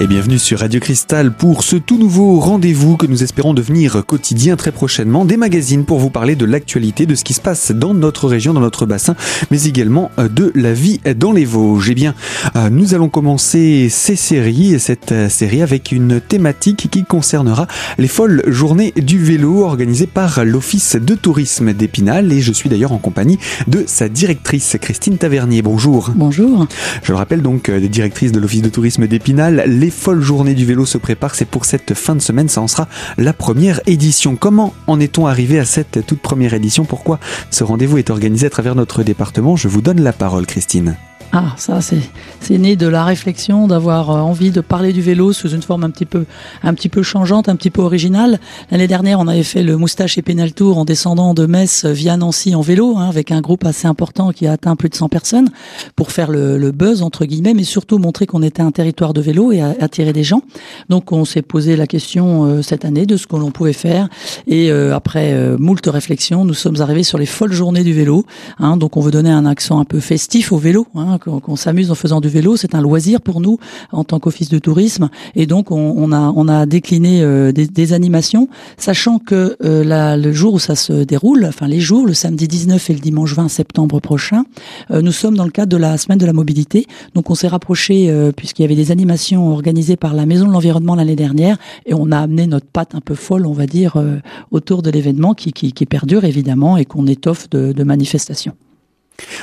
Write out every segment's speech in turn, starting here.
Et bienvenue sur Radio Cristal pour ce tout nouveau rendez-vous que nous espérons devenir quotidien très prochainement. Des magazines pour vous parler de l'actualité, de ce qui se passe dans notre région, dans notre bassin, mais également euh, de la vie dans les Vosges. Eh bien, euh, nous allons commencer ces séries, cette euh, série avec une thématique qui concernera les folles journées du vélo organisées par l'Office de tourisme d'Épinal. Et je suis d'ailleurs en compagnie de sa directrice, Christine Tavernier. Bonjour. Bonjour. Je le rappelle donc, des directrices de l'Office de tourisme d'Épinal. Les les folles journées du vélo se préparent. C'est pour cette fin de semaine, ça en sera la première édition. Comment en est-on arrivé à cette toute première édition? Pourquoi ce rendez-vous est organisé à travers notre département? Je vous donne la parole, Christine. Ah, ça, c'est né de la réflexion, d'avoir euh, envie de parler du vélo sous une forme un petit peu, un petit peu changeante, un petit peu originale. L'année dernière, on avait fait le Moustache et Pénal Tour en descendant de Metz via Nancy en vélo, hein, avec un groupe assez important qui a atteint plus de 100 personnes, pour faire le, le buzz, entre guillemets, mais surtout montrer qu'on était un territoire de vélo et attirer des gens. Donc, on s'est posé la question euh, cette année de ce que l'on pouvait faire. Et euh, après euh, moult réflexions, nous sommes arrivés sur les folles journées du vélo. Hein, donc, on veut donner un accent un peu festif au vélo. Hein, qu'on s'amuse en faisant du vélo. C'est un loisir pour nous en tant qu'office de tourisme. Et donc, on, on a, on a décliné euh, des, des, animations, sachant que euh, le jour où ça se déroule, enfin les jours, le samedi 19 et le dimanche 20 septembre prochain, euh, nous sommes dans le cadre de la semaine de la mobilité. Donc, on s'est rapproché puisqu'il y avait des animations organisées par la Maison de l'Environnement l'année dernière, et on a amené notre patte un peu folle, on va dire, autour de l'événement qui, qui, qui, perdure évidemment et qu'on étoffe de, de manifestations.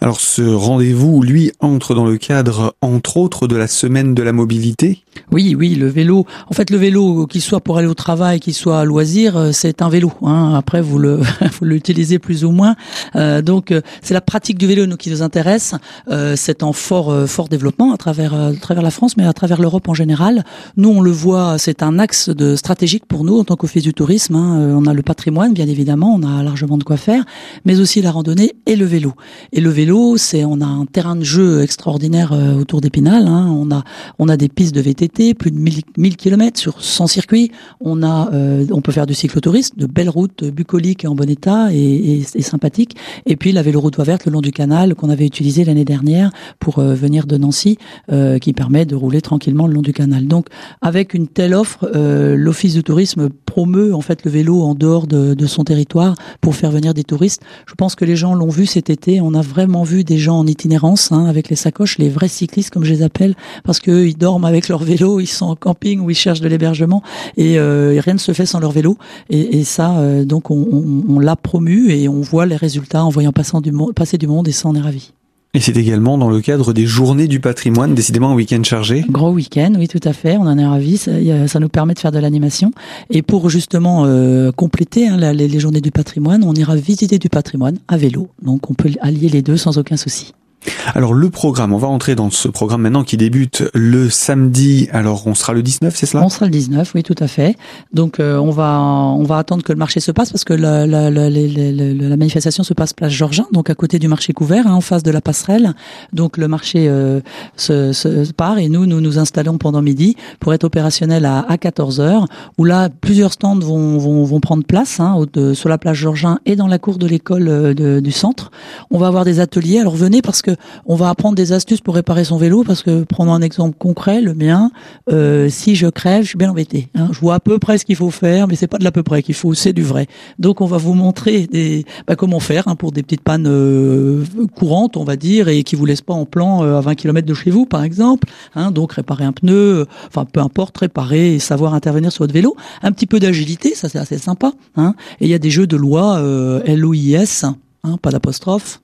Alors ce rendez-vous, lui, entre dans le cadre, entre autres, de la semaine de la mobilité Oui, oui, le vélo. En fait, le vélo, qu'il soit pour aller au travail, qu'il soit à loisir, euh, c'est un vélo. Hein. Après, vous le vous l'utilisez plus ou moins. Euh, donc, euh, c'est la pratique du vélo nous, qui nous intéresse. C'est en fort fort développement à travers à travers la France, mais à travers l'Europe en général. Nous, on le voit, c'est un axe de stratégique pour nous en tant qu'office du tourisme. Hein. On a le patrimoine, bien évidemment, on a largement de quoi faire, mais aussi la randonnée et le vélo. Le vélo, c'est on a un terrain de jeu extraordinaire euh, autour d'Épinal. Hein. On a on a des pistes de VTT, plus de 1000, 1000 km sur 100 circuits. On a euh, on peut faire du cyclotourisme, de belles routes bucoliques et en bon état et, et, et sympathiques. Et puis la véloroute voie verte le long du canal qu'on avait utilisé l'année dernière pour euh, venir de Nancy, qui permet de rouler tranquillement le long du canal. Donc avec une telle offre, l'office de tourisme promeut en fait le vélo en dehors de, de son territoire pour faire venir des touristes. Je pense que les gens l'ont vu cet été. On a vraiment vu des gens en itinérance hein, avec les sacoches, les vrais cyclistes comme je les appelle, parce que ils dorment avec leur vélo, ils sont en camping ou ils cherchent de l'hébergement et, euh, rien ne se fait sans leur vélo. Et, et ça, euh, donc on, on, on l'a promu et on voit les résultats en voyant passer du, monde, passer du monde et ça on est ravi. Et c'est également dans le cadre des journées du patrimoine, décidément un week-end chargé. Gros week-end, oui, tout à fait. On en est ravis. Ça, nous permet de faire de l'animation. Et pour justement euh, compléter hein, les journées du patrimoine, on ira visiter du patrimoine à vélo. Donc on peut allier les deux sans aucun souci. Alors le programme, on va entrer dans ce programme maintenant qui débute le samedi. Alors on sera le 19, c'est cela? On sera le 19, oui tout à fait. Donc euh, on va on va attendre que le marché se passe parce que la, la, la, la manifestation se passe place Georgin, donc à côté du marché couvert, hein, en face de la passerelle. Donc le marché euh, se, se, part et nous nous nous installons pendant midi pour être opérationnel à, à 14 heures. Où là plusieurs stands vont vont, vont prendre place hein, sur la place Georgin et dans la cour de l'école euh, du centre. On va avoir des ateliers. Alors venez parce que on va apprendre des astuces pour réparer son vélo parce que prenons un exemple concret, le mien, euh, si je crève, je suis bien embêté. Hein. Je vois à peu près ce qu'il faut faire, mais c'est pas de l'à peu près qu'il faut, c'est du vrai. Donc on va vous montrer des, bah, comment faire hein, pour des petites pannes euh, courantes, on va dire, et qui vous laissent pas en plan euh, à 20 km de chez vous, par exemple. Hein, donc réparer un pneu, euh, enfin peu importe, réparer et savoir intervenir sur votre vélo. Un petit peu d'agilité, ça c'est assez sympa. Hein. Et il y a des jeux de loi euh, LOIS, hein, pas d'apostrophe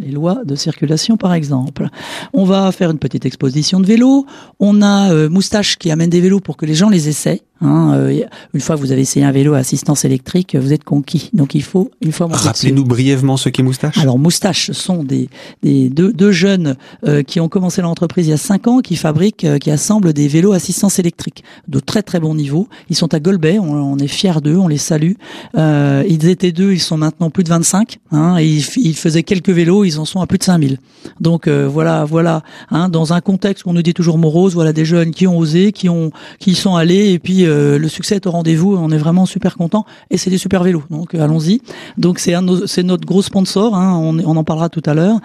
les lois de circulation par exemple. On va faire une petite exposition de vélos. On a euh, Moustache qui amène des vélos pour que les gens les essaient. Hein, euh, une fois que vous avez essayé un vélo à assistance électrique, vous êtes conquis. Donc il faut une fois. Rappelez-nous brièvement ce qu'est Moustache. Alors Moustache, sont des, des deux, deux jeunes euh, qui ont commencé l'entreprise il y a cinq ans, qui fabriquent, euh, qui assemblent des vélos à assistance électrique de très très bon niveau. Ils sont à Golbet, on, on est fiers d'eux, on les salue. Euh, ils étaient deux, ils sont maintenant plus de 25. Hein, et ils, ils, faisaient quelques vélos, ils en sont à plus de 5000. Donc euh, voilà, voilà. Hein, dans un contexte qu'on nous dit toujours morose, voilà des jeunes qui ont osé, qui ont, qui sont allés et puis le succès est au rendez-vous. On est vraiment super content et c'est des super vélos. Donc allons-y. Donc c'est c'est notre gros sponsor. Hein, on, on, en parlera tout à l'heure.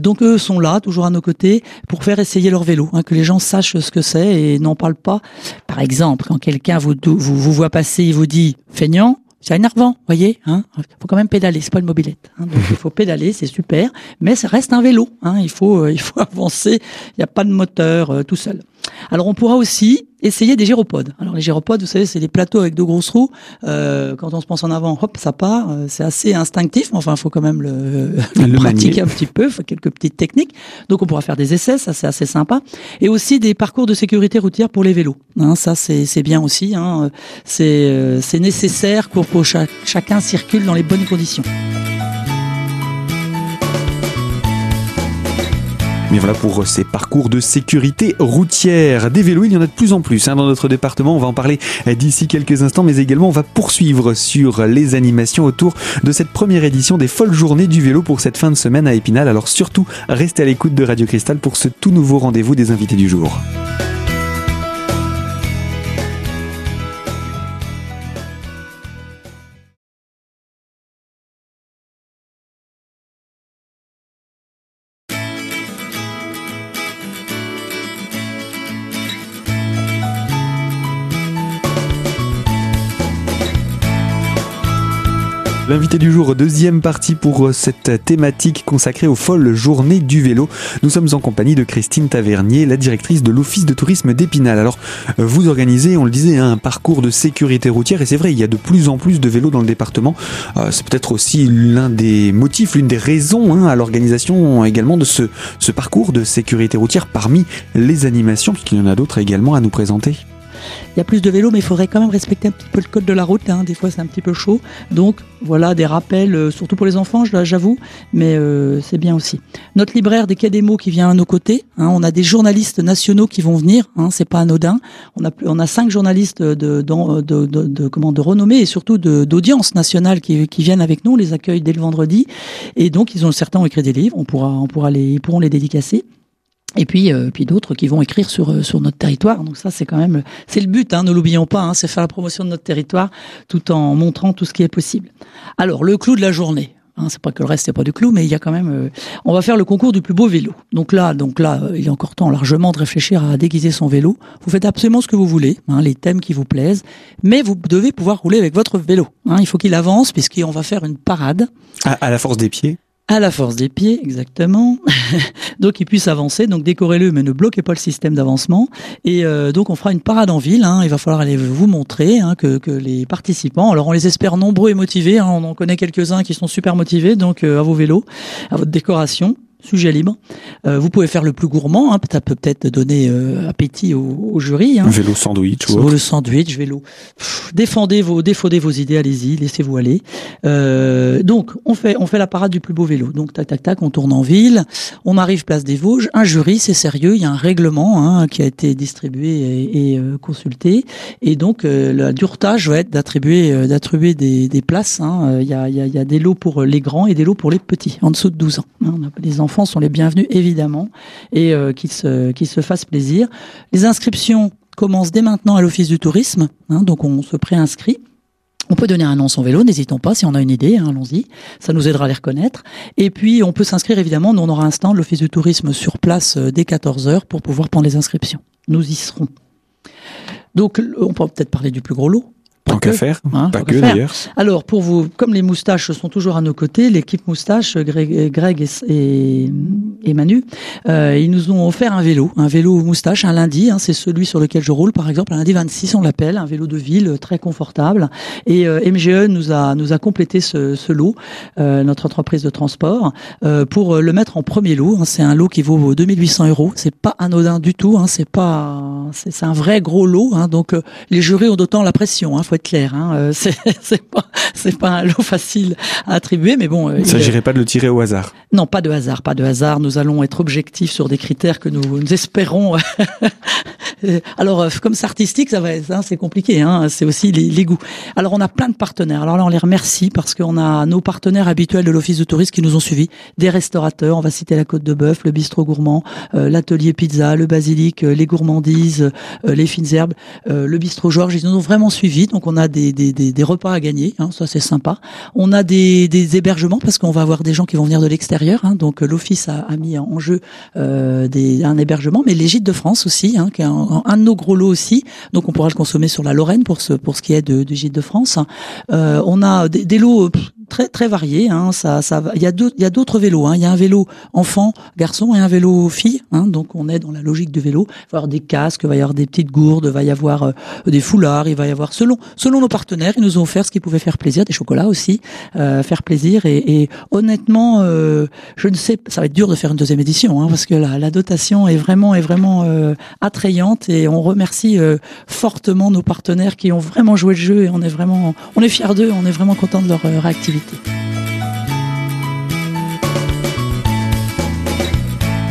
donc eux sont là, toujours à nos côtés, pour faire essayer leur vélo, hein, que les gens sachent ce que c'est et n'en parlent pas. Par exemple, quand quelqu'un vous, vous vous voit passer, il vous dit feignant c'est énervant, voyez. Hein faut quand même pédaler, c'est pas une mobilette. Hein, donc il faut pédaler, c'est super, mais ça reste un vélo. Hein, il faut, euh, il faut avancer. Il n'y a pas de moteur euh, tout seul. Alors on pourra aussi essayer des gyropodes. Alors les gyropodes, vous savez, c'est des plateaux avec deux grosses roues. Euh, quand on se pense en avant, hop, ça part. Euh, c'est assez instinctif, mais enfin, il faut quand même le, le, pratiquer un petit peu. faut quelques petites techniques. Donc on pourra faire des essais, ça c'est assez sympa. Et aussi des parcours de sécurité routière pour les vélos. Hein, ça c'est bien aussi. Hein. C'est euh, c'est nécessaire pour que chacun circule dans les bonnes conditions. Mais voilà pour ces parcours de sécurité routière. Des vélos, il y en a de plus en plus hein, dans notre département. On va en parler d'ici quelques instants, mais également on va poursuivre sur les animations autour de cette première édition des folles journées du vélo pour cette fin de semaine à Épinal. Alors surtout, restez à l'écoute de Radio Cristal pour ce tout nouveau rendez-vous des invités du jour. L'invité du jour, deuxième partie pour euh, cette thématique consacrée aux folles journées du vélo. Nous sommes en compagnie de Christine Tavernier, la directrice de l'Office de tourisme d'Épinal. Alors, euh, vous organisez, on le disait, un parcours de sécurité routière et c'est vrai, il y a de plus en plus de vélos dans le département. Euh, c'est peut-être aussi l'un des motifs, l'une des raisons hein, à l'organisation également de ce parcours de sécurité routière parmi les animations, puisqu'il y en a d'autres également à nous présenter il y a plus de vélos, mais il faudrait quand même respecter un petit peu le code de la route. Hein. Des fois, c'est un petit peu chaud. Donc, voilà, des rappels, euh, surtout pour les enfants, j'avoue, mais euh, c'est bien aussi. Notre libraire des quais des mots qui vient à nos côtés. Hein. on a des journalistes nationaux qui vont venir. Hein, c'est pas anodin. On a on a cinq journalistes de de, de, de, comment de renommée et surtout d'audience nationale qui, viennent avec nous. Les accueille dès le vendredi et donc ils ont certains écrit des livres. On pourra on pourra les ils pourront les dédicacer et puis, euh, puis d'autres qui vont écrire sur euh, sur notre territoire. Donc ça, c'est quand même c'est le but. Hein, ne l'oublions pas. Hein, c'est faire la promotion de notre territoire tout en montrant tout ce qui est possible. Alors le clou de la journée. Hein, c'est pas que le reste c'est pas du clou, mais il y a quand même. Euh, on va faire le concours du plus beau vélo. Donc là, donc là, il y a encore temps largement de réfléchir à déguiser son vélo. Vous faites absolument ce que vous voulez, hein, les thèmes qui vous plaisent, mais vous devez pouvoir rouler avec votre vélo. Hein, il faut qu'il avance puisqu'on va faire une parade. à la force des pieds à la force des pieds, exactement. donc il puisse avancer, donc décorez-le, mais ne bloquez pas le système d'avancement. Et euh, donc on fera une parade en ville. Hein. Il va falloir aller vous montrer hein, que, que, les participants, alors on les espère nombreux et motivés. Hein. On en connaît quelques-uns qui sont super motivés, donc euh, à vos vélos, à votre décoration sujet libre. Euh, vous pouvez faire le plus gourmand, hein, ça peut peut-être donner euh, appétit au, au jury. Hein. Vélo sandwich ou Le sandwich, vélo. défendez vos, défendez vos idées, allez-y, laissez-vous aller. Euh, donc, on fait, on fait la parade du plus beau vélo. Donc, tac, tac, tac, on tourne en ville, on arrive place des Vosges, un jury, c'est sérieux, il y a un règlement hein, qui a été distribué et, et euh, consulté, et donc euh, la duretage va être d'attribuer, euh, d'attribuer des, des places. Hein. Il y, a, il, y a, y a des lots pour les grands et des lots pour les petits, en dessous de 12 ans. Hein. On a les enfants enfants sont les bienvenus évidemment et euh, qu'ils se, se fassent plaisir. Les inscriptions commencent dès maintenant à l'Office du tourisme, hein, donc on se préinscrit. On peut donner un nom à son vélo, n'hésitons pas, si on a une idée, hein, allons-y, ça nous aidera à les reconnaître. Et puis on peut s'inscrire évidemment, nous on aura un stand l'Office du tourisme sur place euh, dès 14h pour pouvoir prendre les inscriptions. Nous y serons. Donc on peut peut-être parler du plus gros lot. Tant qu'à faire, hein, pas que d'ailleurs. Alors pour vous, comme les moustaches sont toujours à nos côtés, l'équipe moustache, Greg, Greg et, et, Manu, euh, ils nous ont offert un vélo, un vélo moustache, un lundi. Hein, c'est celui sur lequel je roule, par exemple, un lundi 26, on l'appelle, un vélo de ville très confortable. Et euh, MGE nous a nous a complété ce, ce lot, euh, notre entreprise de transport, euh, pour le mettre en premier lot. Hein, c'est un lot qui vaut 2800 euros. C'est pas anodin du tout. Hein, c'est pas, c'est un vrai gros lot. Hein, donc euh, les jurés ont d'autant la pression. Hein, faut être clair. Hein, euh, c'est pas c'est pas un lot facile à attribuer, mais bon. Euh, Il s'agirait pas de le tirer au hasard. Non, pas de hasard, pas de hasard. Nous allons être objectifs sur des critères que nous, nous espérons alors comme c'est artistique, ça va, hein, c'est compliqué. Hein, c'est aussi les, les, goûts. Alors on a plein de partenaires. Alors là, on les remercie parce qu'on a nos partenaires habituels de l'Office de tourisme qui nous ont suivis, des restaurateurs. On va citer la Côte de Bœuf, le bistrot gourmand, l'atelier pizza, le basilic, les gourmandises, les fines herbes, le bistrot Georges. Ils nous ont vraiment suivis. Donc on a des, des, repas à gagner. Hein, ça c'est sympa. On a des, hébergements parce qu'on va avoir des gens qui vont venir de l'extérieur. Hein, donc l'Office a, mis en jeu des, un hébergement, mais gîtes de France aussi, hein, qui est un, un, de nos gros lots aussi. Donc on pourra le consommer sur la Lorraine pour ce pour ce qui est de, gîte de France. Euh, on a des lots très très varié. Hein, ça, ça, il y a y a d'autres vélos. Hein. Il y a un vélo enfant, garçon et un vélo fille. Hein, donc on est dans la logique du vélo. Il va y avoir des casques, il va y avoir des petites gourdes, il va y avoir euh, des foulards, il va y avoir selon selon nos partenaires, ils nous ont offert ce qui pouvait faire plaisir, des chocolats aussi, euh, faire plaisir. Et, et honnêtement, euh, je ne sais, ça va être dur de faire une deuxième édition hein, parce que la, la dotation est vraiment est vraiment euh, attrayante et on remercie euh, fortement nos partenaires qui ont vraiment joué le jeu et on est vraiment on est fiers d'eux, on est vraiment content de leur réactivité. Santi.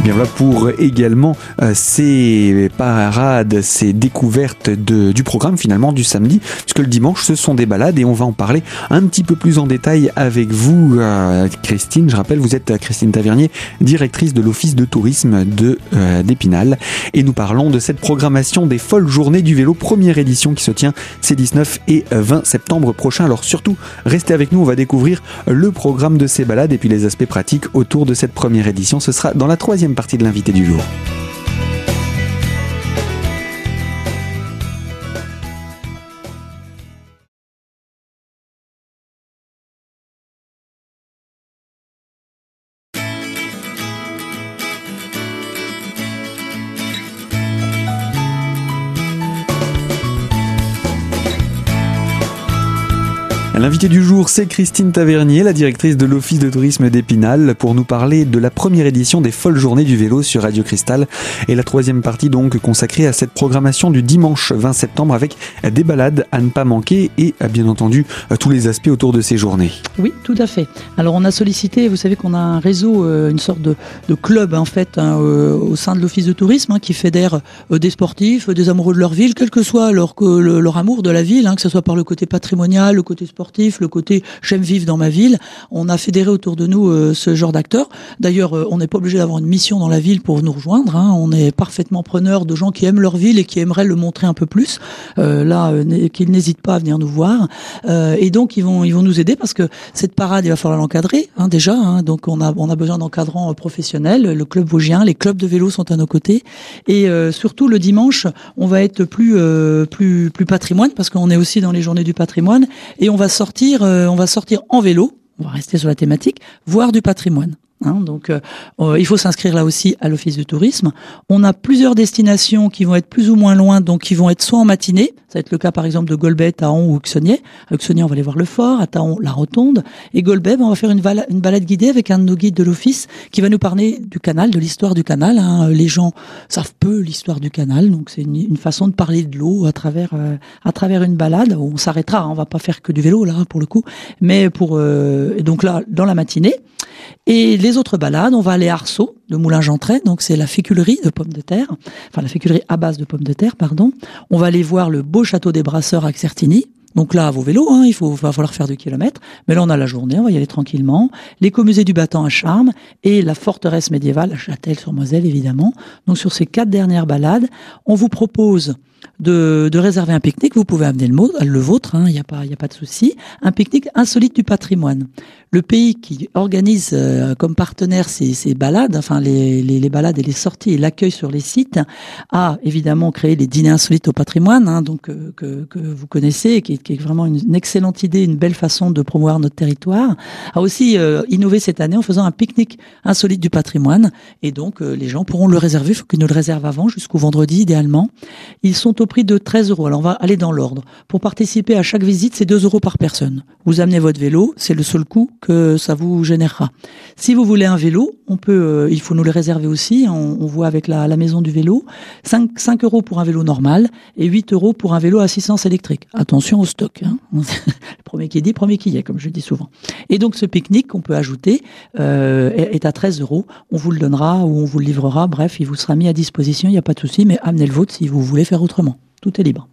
Bien voilà pour également euh, ces parades, ces découvertes de, du programme finalement du samedi, puisque le dimanche ce sont des balades et on va en parler un petit peu plus en détail avec vous, euh, Christine. Je rappelle, vous êtes Christine Tavernier, directrice de l'office de tourisme de euh, d'Épinal, et nous parlons de cette programmation des folles journées du vélo, première édition qui se tient ces 19 et 20 septembre prochains. Alors surtout, restez avec nous, on va découvrir le programme de ces balades et puis les aspects pratiques autour de cette première édition. Ce sera dans la troisième partie de l'invité du jour. L'invité du jour, c'est Christine Tavernier, la directrice de l'Office de tourisme d'Épinal, pour nous parler de la première édition des Folles Journées du vélo sur Radio Cristal et la troisième partie donc consacrée à cette programmation du dimanche 20 septembre avec des balades à ne pas manquer et bien entendu tous les aspects autour de ces journées. Oui, tout à fait. Alors on a sollicité, vous savez qu'on a un réseau, une sorte de, club en fait hein, au sein de l'Office de tourisme hein, qui fédère des sportifs, des amoureux de leur ville, quel que soit leur, leur amour de la ville, hein, que ce soit par le côté patrimonial, le côté sportif le côté j'aime vivre dans ma ville. On a fédéré autour de nous euh, ce genre d'acteurs. D'ailleurs, euh, on n'est pas obligé d'avoir une mission dans la ville pour nous rejoindre. Hein. On est parfaitement preneur de gens qui aiment leur ville et qui aimeraient le montrer un peu plus. Euh, là, qu'ils n'hésitent pas à venir nous voir. et donc, ils vont, ils vont nous aider parce que cette parade, il va falloir l'encadrer hein, déjà. Hein. Donc, on a, on a besoin d'encadrants professionnels. Le club vosgien, les clubs de vélo sont à nos côtés. Et surtout, le dimanche, on va être plus, plus, plus patrimoine parce qu'on est aussi dans les journées du patrimoine et on va euh, on va sortir en vélo. On va rester sur la thématique, voir du patrimoine. Hein, donc, euh, euh, il faut s'inscrire là aussi à l'office du tourisme. On a plusieurs destinations qui vont être plus ou moins loin, donc qui vont être soit en matinée, ça va être le cas par exemple de Golbet, Taon ou Uxonier. À Uxonier, on va aller voir le fort, à Taon, la rotonde. Et Golbet, ben, on va faire une, balade, guidée avec un de nos guides de l'office qui va nous parler du canal, de l'histoire du canal. Hein. Les gens savent peu l'histoire du canal, donc c'est une, façon de parler de l'eau à travers euh, à travers une balade. On s'arrêtera, hein, on va pas faire que du vélo là pour le coup, mais pour et donc là dans la matinée. Et les autres balades, on va aller à Arceau, le moulin Gentray, donc c'est la féculerie de pommes de terre, enfin la féculerie à base de pommes de terre, pardon. On va aller voir le beau château des Brasseurs à Certigny, donc là, à vos vélos, hein, il faut, va falloir faire du kilomètre. Mais là, on a la journée, on va y aller tranquillement. L'écomusée du Battant à Charmes et la forteresse médiévale à Châtel-sur-Moselle, évidemment. Donc sur ces quatre dernières balades, on vous propose de, de réserver un pique-nique. Vous pouvez amener le, mot, le vôtre, il hein, n'y a pas, y a pas de souci. Un pique-nique insolite du patrimoine. Le pays qui organise euh, comme partenaire ces, balades, enfin les, balades et les sorties et l'accueil sur les sites, a évidemment créé les dîners insolites au patrimoine, hein, donc euh, que, vous connaissez, et qui, qui, est vraiment une, excellente idée, une belle façon de promouvoir notre territoire. A aussi euh, innové cette année en faisant un pique-nique insolite du patrimoine, et donc les gens pourront le réserver. Il faut qu'ils nous le réservent avant, jusqu'au vendredi idéalement. Ils sont au prix de 13 euros. Alors on va aller dans l'ordre. Pour participer à chaque visite, c'est 2 euros par personne. Vous amenez votre vélo, c'est le seul coût que ça vous générera. Si vous voulez un vélo, on peut, euh, il faut nous le réserver aussi. On, on voit avec la, la, maison du vélo. 5, 5 euros pour un vélo normal et 8 euros pour un vélo à assistance électrique. Attention au stock. Hein. Premier qui dit, premier qui y est, comme je dis souvent. Et donc ce pique-nique qu'on peut ajouter euh, est à 13 euros. On vous le donnera ou on vous le livrera. Bref, il vous sera mis à disposition. Il n'y a pas de souci, mais amenez le vôtre si vous voulez faire autrement. Tout est libre.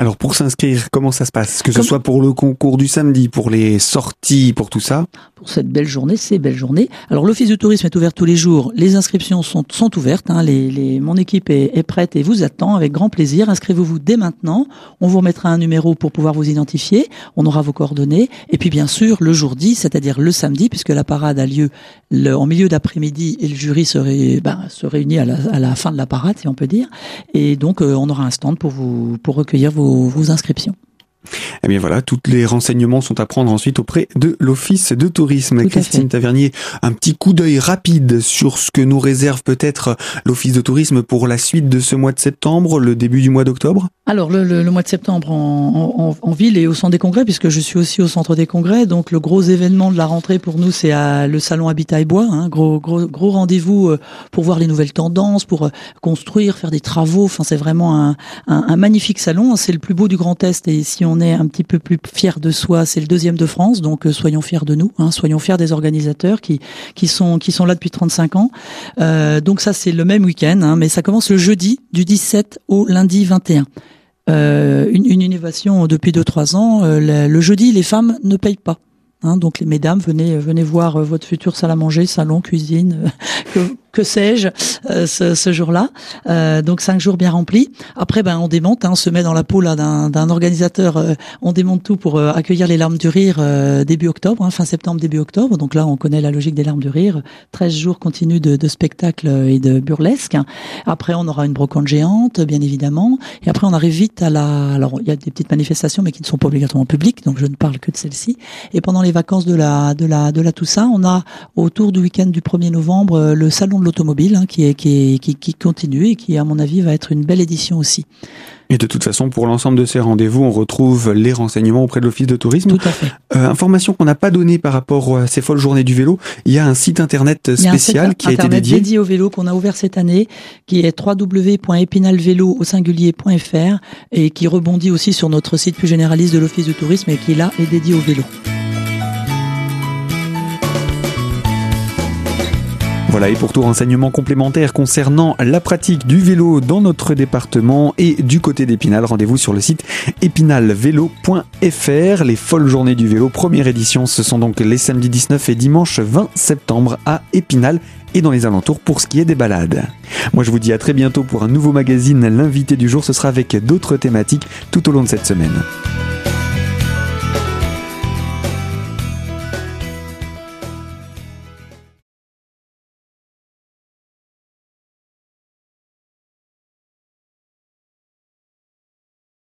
Alors pour s'inscrire, comment ça se passe? Que ce soit pour le concours du samedi, pour les sorties, pour tout ça? Pour cette belle journée, c'est belle journée. Alors l'office de tourisme est ouvert tous les jours. Les inscriptions sont, sont ouvertes. Hein. Les, les, mon équipe est, est, prête et vous attend avec grand plaisir. Inscrivez-vous dès maintenant. On vous remettra un numéro pour pouvoir vous identifier. On aura vos coordonnées. Et puis bien sûr le jour dit, c'est-à-dire le samedi, puisque la parade a lieu le, en milieu d'après-midi et le jury se, ben, se réunit à la, à la, fin de la parade, si on peut dire. Et donc euh, on aura un stand pour vous pour recueillir vos vos, inscriptions. Eh bien voilà, tous les renseignements sont à prendre ensuite auprès de l'Office de tourisme. Christine Tavernier, un petit coup d'œil rapide sur ce que nous réserve peut-être l'Office de tourisme pour la suite de ce mois de septembre, le début du mois d'octobre? Alors le, le, le, mois de septembre en, en, en, ville et au centre des congrès, puisque je suis aussi au centre des congrès, donc le gros événement de la rentrée pour nous c'est le salon Habitat et Bois, hein, gros, gros, gros rendez-vous euh, pour voir les nouvelles tendances, pour euh, construire, faire des travaux, enfin c'est vraiment un, un, un magnifique salon, c'est le plus beau du Grand Est et si on est un petit peu plus fier de soi, c'est le deuxième de France, donc euh, soyons fiers de nous, hein, soyons fiers des organisateurs qui qui sont qui sont là depuis 35 ans. Euh, donc ça c'est le même week-end, hein, mais ça commence le jeudi du 17 au lundi 21. Euh, une, une, innovation depuis 2-3 ans. Le, jeudi, les femmes ne payent pas. Hein, donc les mesdames, venez venez voir votre future salle à manger, salon, cuisine, que sais-je, euh, ce, ce jour-là. Euh, donc cinq jours bien remplis. Après, ben on démonte, hein, on se met dans la peau là d'un organisateur. Euh, on démonte tout pour euh, accueillir les larmes du rire euh, début octobre, hein, fin septembre, début octobre. Donc là, on connaît la logique des larmes du rire. 13 jours continus de, de spectacles et de burlesque. Après, on aura une brocante géante, bien évidemment. Et après, on arrive vite à la. Alors, il y a des petites manifestations, mais qui ne sont pas obligatoirement publiques. Donc, je ne parle que de celles-ci. Et pendant les vacances de la de la de la Toussaint, on a autour du week-end du 1er novembre le salon de l'automobile hein, qui, est, qui, est, qui, qui, continue et qui, à mon avis, va être une belle édition aussi. Et de toute façon, pour l'ensemble de ces rendez-vous, on retrouve les renseignements auprès de l'Office de tourisme. Tout à fait. Euh, information qu'on n'a pas donnée par rapport à ces folles journées du vélo, il y a un site internet spécial qui a été dédié. dédié au vélo qu'on a ouvert cette année, qui est www.épinalvélo au singulier.fr et qui rebondit aussi sur notre site plus généraliste de l'Office de tourisme et qui là est dédié au vélo. Voilà, et pour tout renseignement complémentaire concernant la pratique du vélo dans notre département et du côté d'Épinal, rendez-vous sur le site épinalvélo.fr. Les folles journées du vélo, première édition, ce sont donc les samedis 19 et dimanche 20 septembre à Épinal et dans les alentours pour ce qui est des balades. Moi je vous dis à très bientôt pour un nouveau magazine. L'invité du jour, ce sera avec d'autres thématiques tout au long de cette semaine.